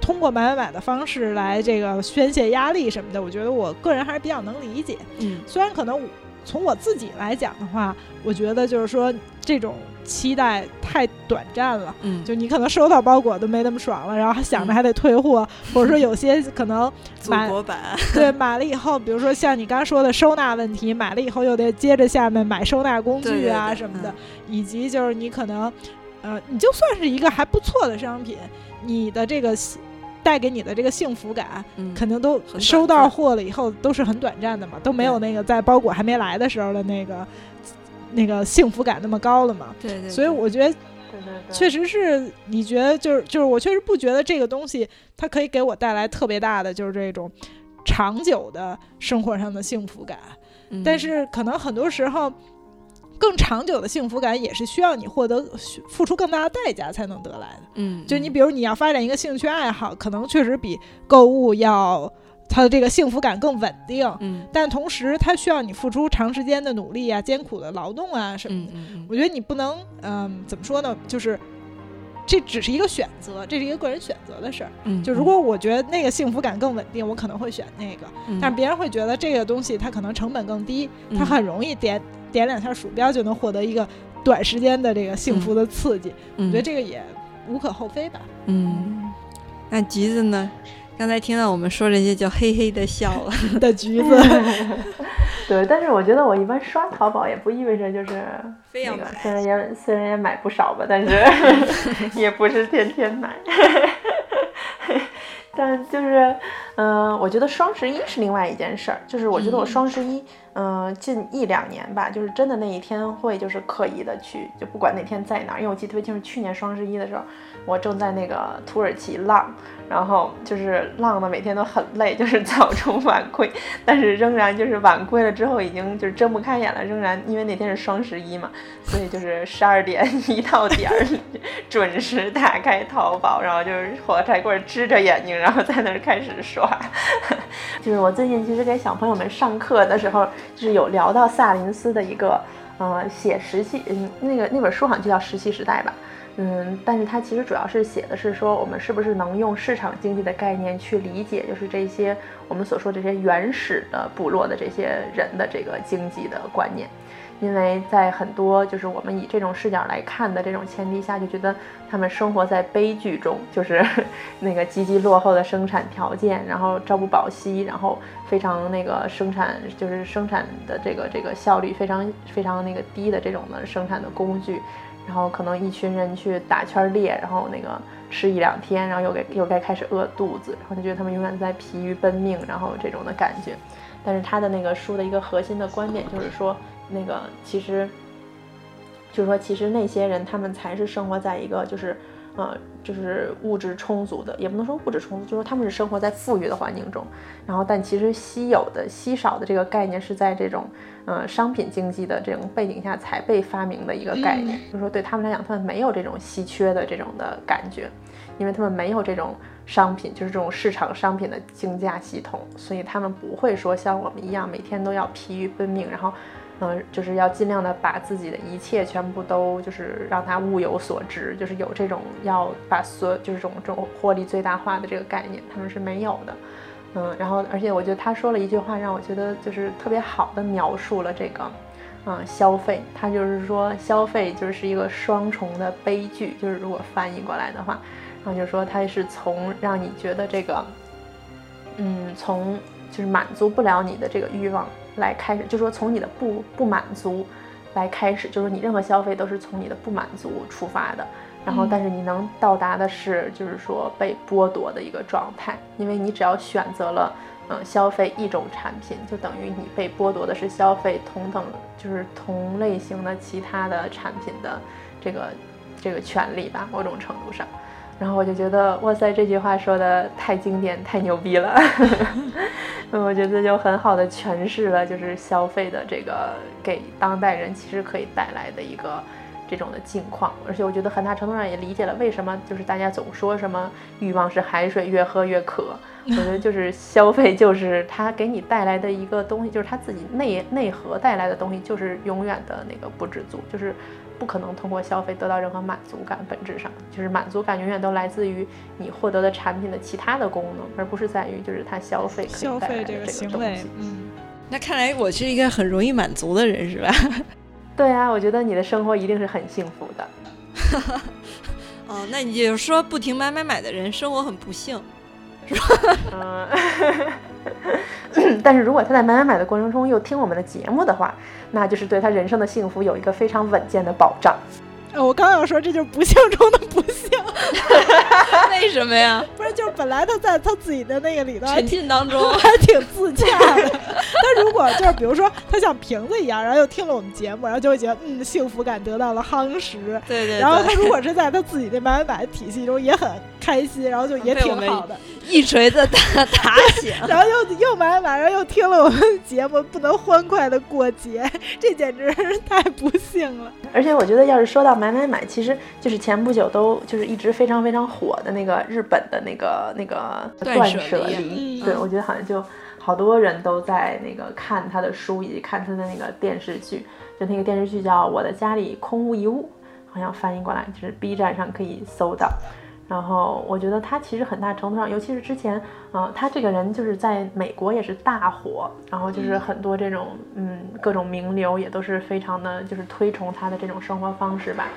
通过买买买的方式来这个宣泄压力什么的，我觉得我个人还是比较能理解。嗯，虽然可能从我自己来讲的话，我觉得就是说这种。期待太短暂了，嗯，就你可能收到包裹都没那么爽了，然后还想着还得退货，或者说有些可能买对买了以后，比如说像你刚说的收纳问题，买了以后又得接着下面买收纳工具啊什么的，以及就是你可能，呃，你就算是一个还不错的商品，你的这个带给你的这个幸福感，嗯肯定都收到货了以后都是很短暂的嘛，都没有那个在包裹还没来的时候的那个。那个幸福感那么高了嘛？对对。所以我觉得，确实是你觉得就是就是我确实不觉得这个东西它可以给我带来特别大的就是这种长久的生活上的幸福感。但是可能很多时候，更长久的幸福感也是需要你获得付出更大的代价才能得来的。嗯。就你比如你要发展一个兴趣爱好，可能确实比购物要。它的这个幸福感更稳定，嗯，但同时他需要你付出长时间的努力啊、艰苦的劳动啊什么的。我觉得你不能，嗯，怎么说呢？就是这只是一个选择，这是一个个人选择的事儿。嗯，就如果我觉得那个幸福感更稳定，我可能会选那个。但是别人会觉得这个东西它可能成本更低，它很容易点点两下鼠标就能获得一个短时间的这个幸福的刺激。我觉得这个也无可厚非吧。嗯，那橘子呢？刚才听到我们说这些，就嘿嘿的笑了 的橘子。对，但是我觉得我一般刷淘宝也不意味着就是那个，虽然也虽然也买不少吧，但是 也不是天天买。但就是，嗯，我觉得双十一是另外一件事儿。就是我觉得我双十一，嗯，嗯近一两年吧，就是真的那一天会就是刻意的去，就不管那天在哪儿，因为我记得特别清楚，去年双十一的时候，我正在那个土耳其浪。然后就是浪的，每天都很累，就是早出晚归，但是仍然就是晚归了之后，已经就是睁不开眼了。仍然因为那天是双十一嘛，所以就是十二点 一到点儿准时打开淘宝，然后就是火柴棍支着眼睛，然后在那儿开始刷。就是我最近其实给小朋友们上课的时候，就是有聊到萨林斯的一个，呃，写石器，嗯，那个那本书好像就叫《石器时代》吧。嗯，但是它其实主要是写的是说，我们是不是能用市场经济的概念去理解，就是这些我们所说这些原始的部落的这些人的这个经济的观念。因为在很多就是我们以这种视角来看的这种前提下，就觉得他们生活在悲剧中，就是 那个积极落后的生产条件，然后朝不保夕，然后非常那个生产就是生产的这个这个效率非常非常那个低的这种的生产的工具。然后可能一群人去打圈猎，然后那个吃一两天，然后又给又该开始饿肚子，然后就觉得他们永远在疲于奔命，然后这种的感觉。但是他的那个书的一个核心的观点就是说，那个其实就是说，其实那些人他们才是生活在一个就是。呃，就是物质充足的，也不能说物质充足，就是他们是生活在富裕的环境中。然后，但其实稀有的、稀少的这个概念是在这种呃商品经济的这种背景下才被发明的一个概念。就是说，对他们来讲，他们没有这种稀缺的这种的感觉，因为他们没有这种商品，就是这种市场商品的竞价系统，所以他们不会说像我们一样每天都要疲于奔命，然后。嗯，就是要尽量的把自己的一切全部都就是让它物有所值，就是有这种要把所就是这种这种获利最大化的这个概念，他们是没有的。嗯，然后而且我觉得他说了一句话，让我觉得就是特别好的描述了这个，嗯，消费。他就是说消费就是一个双重的悲剧，就是如果翻译过来的话，然后就说它是从让你觉得这个，嗯，从就是满足不了你的这个欲望来开始，就说从你的不不满足来开始，就是你任何消费都是从你的不满足出发的。然后，但是你能到达的是，就是说被剥夺的一个状态，因为你只要选择了，嗯，消费一种产品，就等于你被剥夺的是消费同等，就是同类型的其他的产品的这个这个权利吧，某种程度上。然后我就觉得，哇塞，这句话说的太经典，太牛逼了。我觉得就很好的诠释了，就是消费的这个给当代人其实可以带来的一个。这种的境况，而且我觉得很大程度上也理解了为什么就是大家总说什么欲望是海水，越喝越渴。我觉得就是消费就是它给你带来的一个东西，就是它自己内内核带来的东西，就是永远的那个不知足，就是不可能通过消费得到任何满足感。本质上就是满足感永远都来自于你获得的产品的其他的功能，而不是在于就是它消费可以带来的这个东西。嗯，那看来我是一个很容易满足的人，是吧？对啊，我觉得你的生活一定是很幸福的。哦，那你就是说不停买买买的人生活很不幸，是吧？嗯。但是如果他在买买买的过程中又听我们的节目的话，那就是对他人生的幸福有一个非常稳健的保障。呃，我刚要说这就是不幸中的不幸，为什么呀？不是，就是本来他在他自己的那个里头沉浸当中，还挺自洽的。但如果就是比如说他像瓶子一样，然后又听了我们节目，然后就会觉得嗯，幸福感得到了夯实。对对。然后他如果是在他自己的买买买体系中也很开心，然后就也挺好的。一锤子打 打醒，然后又又买买，然后又听了我们节目，不能欢快的过节，这简直是太不幸了。而且我觉得，要是说到买买买，其实就是前不久都就是一直非常非常火的那个日本的那个那个断舍离。对，我觉得好像就好多人都在那个看他的书以及看他的那个电视剧，就那个电视剧叫《我的家里空无一物》，好像翻译过来就是 B 站上可以搜到。然后我觉得他其实很大程度上，尤其是之前，嗯，他这个人就是在美国也是大火，然后就是很多这种，嗯，各种名流也都是非常的，就是推崇他的这种生活方式吧。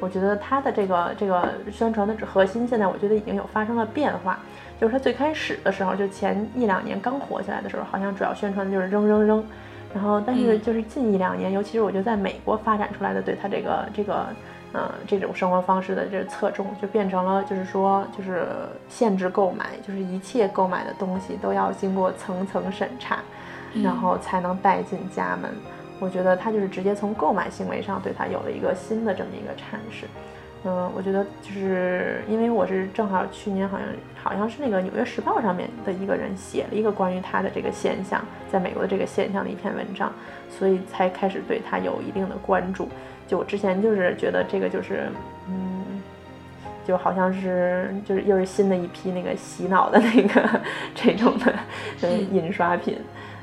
我觉得他的这个这个宣传的核心，现在我觉得已经有发生了变化。就是他最开始的时候，就前一两年刚火起来的时候，好像主要宣传的就是扔扔扔，然后但是就是近一两年，尤其是我觉得在美国发展出来的，对他这个这个。嗯，这种生活方式的这侧重就变成了，就是说，就是限制购买，就是一切购买的东西都要经过层层审查，然后才能带进家门。我觉得他就是直接从购买行为上对他有了一个新的这么一个阐释。嗯，我觉得就是因为我是正好去年好像好像是那个《纽约时报》上面的一个人写了一个关于他的这个现象，在美国的这个现象的一篇文章，所以才开始对他有一定的关注。就我之前就是觉得这个就是，嗯，就好像是就是又是新的一批那个洗脑的那个这种的嗯印刷品，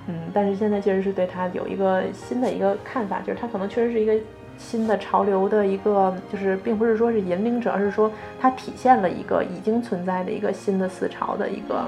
嗯，但是现在确实是对它有一个新的一个看法，就是它可能确实是一个新的潮流的一个，就是并不是说是引领者，而是说它体现了一个已经存在的一个新的思潮的一个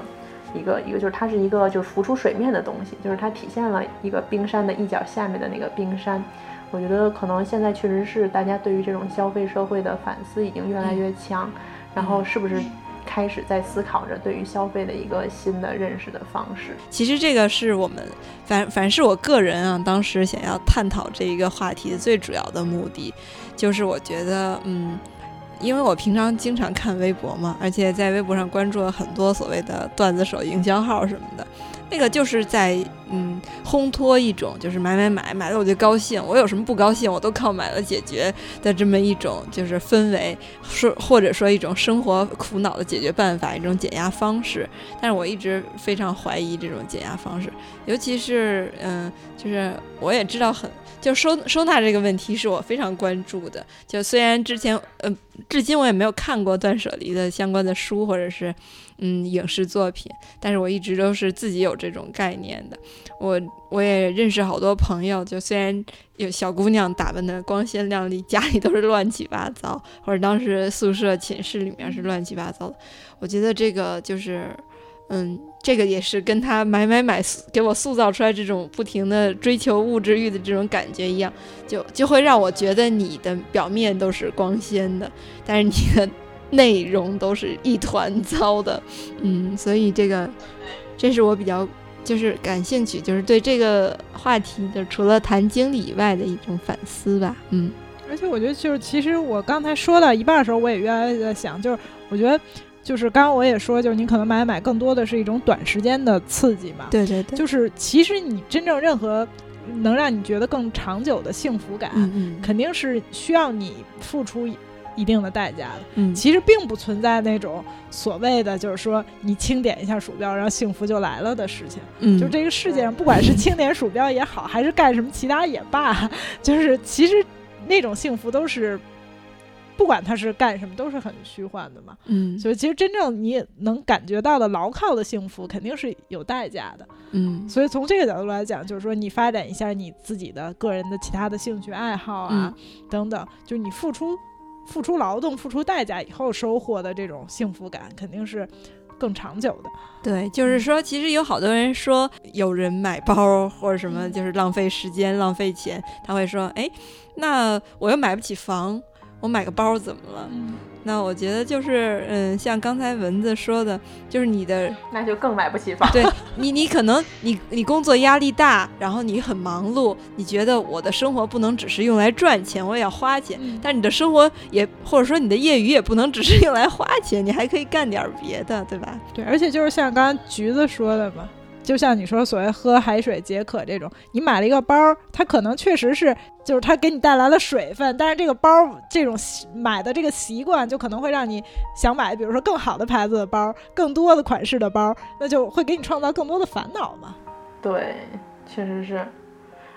一个一个，就是它是一个就是浮出水面的东西，就是它体现了一个冰山的一角下面的那个冰山。我觉得可能现在确实是大家对于这种消费社会的反思已经越来越强，然后是不是开始在思考着对于消费的一个新的认识的方式？其实这个是我们反反是我个人啊，当时想要探讨这一个话题的最主要的目的，就是我觉得，嗯，因为我平常经常看微博嘛，而且在微博上关注了很多所谓的段子手、营销号什么的。那个就是在嗯烘托一种就是买买买买了我就高兴，我有什么不高兴我都靠买了解决的这么一种就是氛围，说或者说一种生活苦恼的解决办法，一种减压方式。但是我一直非常怀疑这种减压方式，尤其是嗯，就是我也知道很就收收纳这个问题是我非常关注的。就虽然之前呃至今我也没有看过断舍离的相关的书或者是。嗯，影视作品，但是我一直都是自己有这种概念的。我我也认识好多朋友，就虽然有小姑娘打扮的光鲜亮丽，家里都是乱七八糟，或者当时宿舍寝室里面是乱七八糟的。我觉得这个就是，嗯，这个也是跟他买买买给我塑造出来这种不停的追求物质欲的这种感觉一样，就就会让我觉得你的表面都是光鲜的，但是你的。内容都是一团糟的。嗯，所以这个这是我比较就是感兴趣，就是对这个话题的除了谈经理以外的一种反思吧。嗯，而且我觉得就是其实我刚才说到一半的时候，我也越来越在想，就是我觉得。就是刚刚我也说，就是你可能买买更多的是一种短时间的刺激嘛。对对对。就是其实你真正任何能让你觉得更长久的幸福感，肯定是需要你付出一定的代价的。嗯。其实并不存在那种所谓的就是说你轻点一下鼠标，然后幸福就来了的事情。嗯。就这个世界上，不管是轻点鼠标也好，还是干什么其他也罢，就是其实那种幸福都是。不管他是干什么，都是很虚幻的嘛。嗯，所以其实真正你能感觉到的牢靠的幸福，肯定是有代价的。嗯，所以从这个角度来讲，就是说你发展一下你自己的个人的其他的兴趣爱好啊，等等，就是你付出付出劳动、付出代价以后收获的这种幸福感，肯定是更长久的。对，就是说，其实有好多人说，有人买包或者什么，就是浪费时间、浪费钱，他会说，哎，那我又买不起房。我买个包怎么了？那我觉得就是，嗯，像刚才蚊子说的，就是你的，那就更买不起房。对你，你可能你你工作压力大，然后你很忙碌，你觉得我的生活不能只是用来赚钱，我也要花钱。但你的生活也或者说你的业余也不能只是用来花钱，你还可以干点别的，对吧？对，而且就是像刚刚橘子说的嘛。就像你说所谓喝海水解渴这种，你买了一个包，它可能确实是，就是它给你带来了水分，但是这个包这种买的这个习惯，就可能会让你想买，比如说更好的牌子的包，更多的款式的包，那就会给你创造更多的烦恼嘛。对，确实是，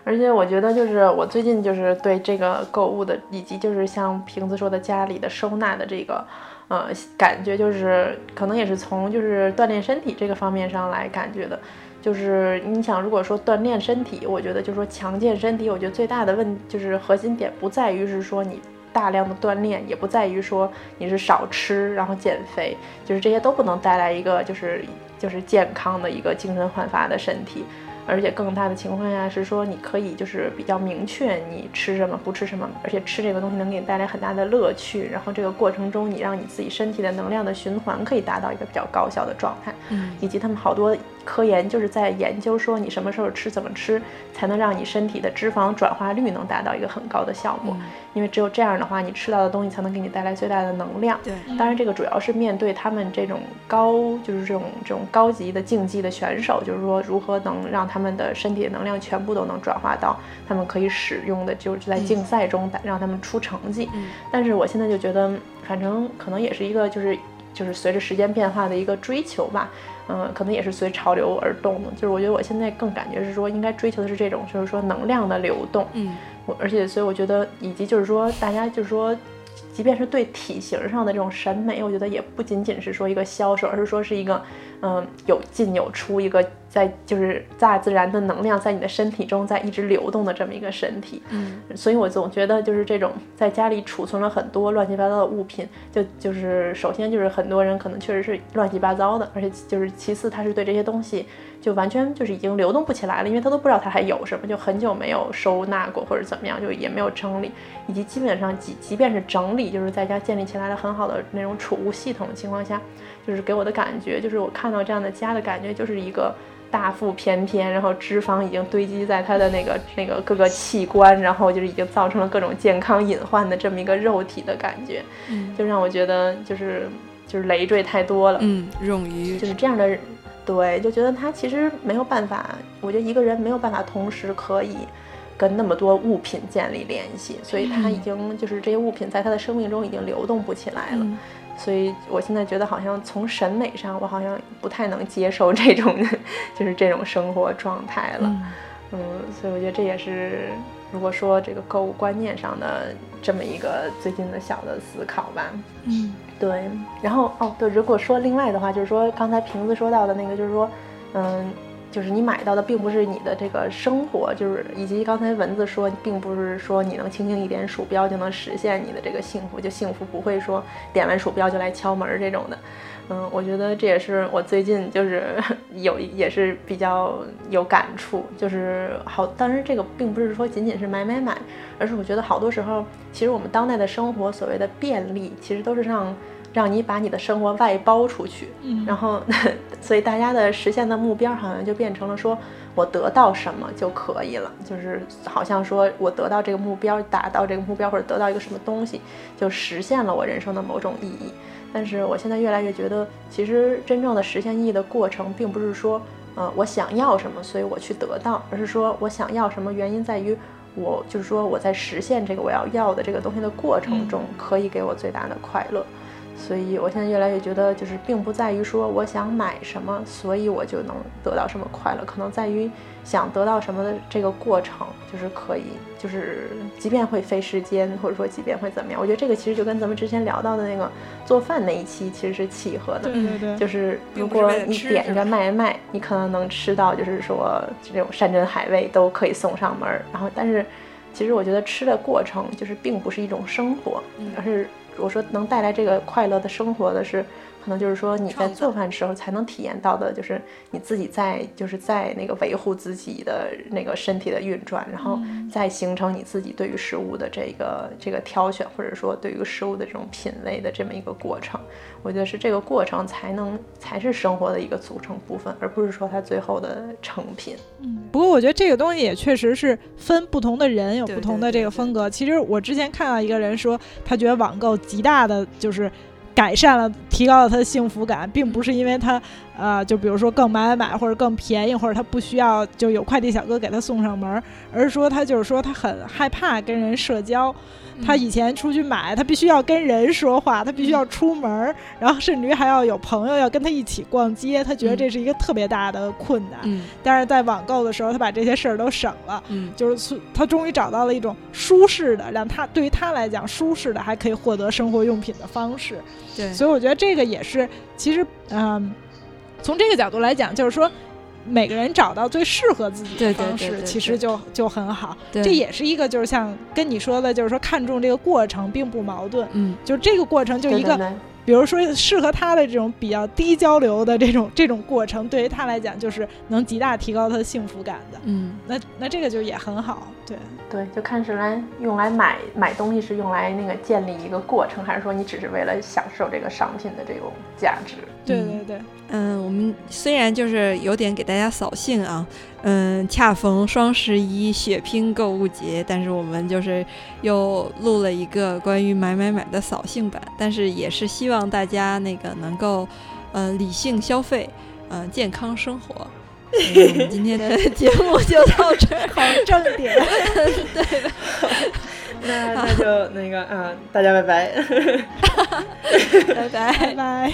而且我觉得就是我最近就是对这个购物的，以及就是像瓶子说的家里的收纳的这个。呃，感觉就是可能也是从就是锻炼身体这个方面上来感觉的，就是你想，如果说锻炼身体，我觉得就是说强健身体，我觉得最大的问就是核心点不在于是说你大量的锻炼，也不在于说你是少吃然后减肥，就是这些都不能带来一个就是就是健康的一个精神焕发的身体。而且更大的情况下是说，你可以就是比较明确你吃什么不吃什么，而且吃这个东西能给你带来很大的乐趣。然后这个过程中，你让你自己身体的能量的循环可以达到一个比较高效的状态。嗯，以及他们好多科研就是在研究说，你什么时候吃怎么吃，才能让你身体的脂肪转化率能达到一个很高的效果。因为只有这样的话，你吃到的东西才能给你带来最大的能量。对，当然这个主要是面对他们这种高，就是这种这种高级的竞技的选手，就是说如何能让他们的身体。能量全部都能转化到他们可以使用的，就是在竞赛中让他们出成绩。但是我现在就觉得，反正可能也是一个，就是就是随着时间变化的一个追求吧。嗯，可能也是随潮流而动的。就是我觉得我现在更感觉是说，应该追求的是这种，就是说能量的流动。嗯，我而且所以我觉得，以及就是说，大家就是说。即便是对体型上的这种审美，我觉得也不仅仅是说一个销售，而是说是一个，嗯，有进有出，一个在就是大自然的能量在你的身体中在一直流动的这么一个身体。嗯，所以我总觉得就是这种在家里储存了很多乱七八糟的物品，就就是首先就是很多人可能确实是乱七八糟的，而且就是其次他是对这些东西。就完全就是已经流动不起来了，因为他都不知道他还有什么，就很久没有收纳过或者怎么样，就也没有整理，以及基本上即即便是整理，就是在家建立起来了很好的那种储物系统的情况下，就是给我的感觉，就是我看到这样的家的感觉，就是一个大腹翩翩，然后脂肪已经堆积在他的那个那个各个器官，然后就是已经造成了各种健康隐患的这么一个肉体的感觉，就让我觉得就是就是累赘太多了，嗯，冗余，就是这样的。对，就觉得他其实没有办法，我觉得一个人没有办法同时可以跟那么多物品建立联系，所以他已经就是这些物品在他的生命中已经流动不起来了。所以我现在觉得好像从审美上，我好像不太能接受这种 就是这种生活状态了。嗯，所以我觉得这也是如果说这个购物观念上的这么一个最近的小的思考吧。嗯。对，然后哦，对，如果说另外的话，就是说刚才瓶子说到的那个，就是说，嗯，就是你买到的并不是你的这个生活，就是以及刚才文字说，并不是说你能轻轻一点鼠标就能实现你的这个幸福，就幸福不会说点完鼠标就来敲门这种的。嗯，我觉得这也是我最近就是 有也是比较有感触，就是好，当然这个并不是说仅仅是买买买，而是我觉得好多时候，其实我们当代的生活所谓的便利，其实都是让。让你把你的生活外包出去，嗯，然后，所以大家的实现的目标好像就变成了说我得到什么就可以了，就是好像说我得到这个目标，达到这个目标或者得到一个什么东西，就实现了我人生的某种意义。但是我现在越来越觉得，其实真正的实现意义的过程，并不是说，呃，我想要什么，所以我去得到，而是说我想要什么，原因在于我就是说我在实现这个我要要的这个东西的过程中，可以给我最大的快乐。所以我现在越来越觉得，就是并不在于说我想买什么，所以我就能得到什么快乐，可能在于想得到什么的这个过程，就是可以，就是即便会费时间，或者说即便会怎么样，我觉得这个其实就跟咱们之前聊到的那个做饭那一期其实是契合的。对对对，就是如果你点一个外卖，你可能能吃到，就是说这种山珍海味都可以送上门儿，然后但是其实我觉得吃的过程就是并不是一种生活，而是。我说能带来这个快乐的生活的是，可能就是说你在做饭时候才能体验到的，就是你自己在就是在那个维护自己的那个身体的运转，然后再形成你自己对于食物的这个这个挑选，或者说对于食物的这种品味的这么一个过程。我觉得是这个过程才能才是生活的一个组成部分，而不是说它最后的成品。嗯，不过我觉得这个东西也确实是分不同的人有不同的这个风格。其实我之前看到一个人说，他觉得网购极大的就是改善了、提高了他的幸福感，并不是因为他呃，就比如说更买买买或者更便宜，或者他不需要就有快递小哥给他送上门，而是说他就是说他很害怕跟人社交。他以前出去买，他必须要跟人说话，他必须要出门，然后甚至于还要有朋友要跟他一起逛街，他觉得这是一个特别大的困难。嗯，但是在网购的时候，他把这些事儿都省了。嗯，就是他终于找到了一种舒适的，让他对于他来讲舒适的，还可以获得生活用品的方式。对，所以我觉得这个也是，其实，嗯，从这个角度来讲，就是说。每个人找到最适合自己的方式，其实就就很好。这也是一个，就是像跟你说的，就是说看重这个过程并不矛盾。嗯，就这个过程就一个。比如说，适合他的这种比较低交流的这种这种过程，对于他来讲，就是能极大提高他的幸福感的。嗯，那那这个就也很好。对对，就看是来用来买买东西是用来那个建立一个过程，还是说你只是为了享受这个商品的这种价值？对对对。嗯，我们虽然就是有点给大家扫兴啊。嗯，恰逢双十一血拼购物节，但是我们就是又录了一个关于买买买的扫兴版，但是也是希望大家那个能够，呃，理性消费，呃，健康生活。我们今天的 节目就到这儿，好正点。对，那那就那个，嗯，大家拜拜，拜 拜拜拜。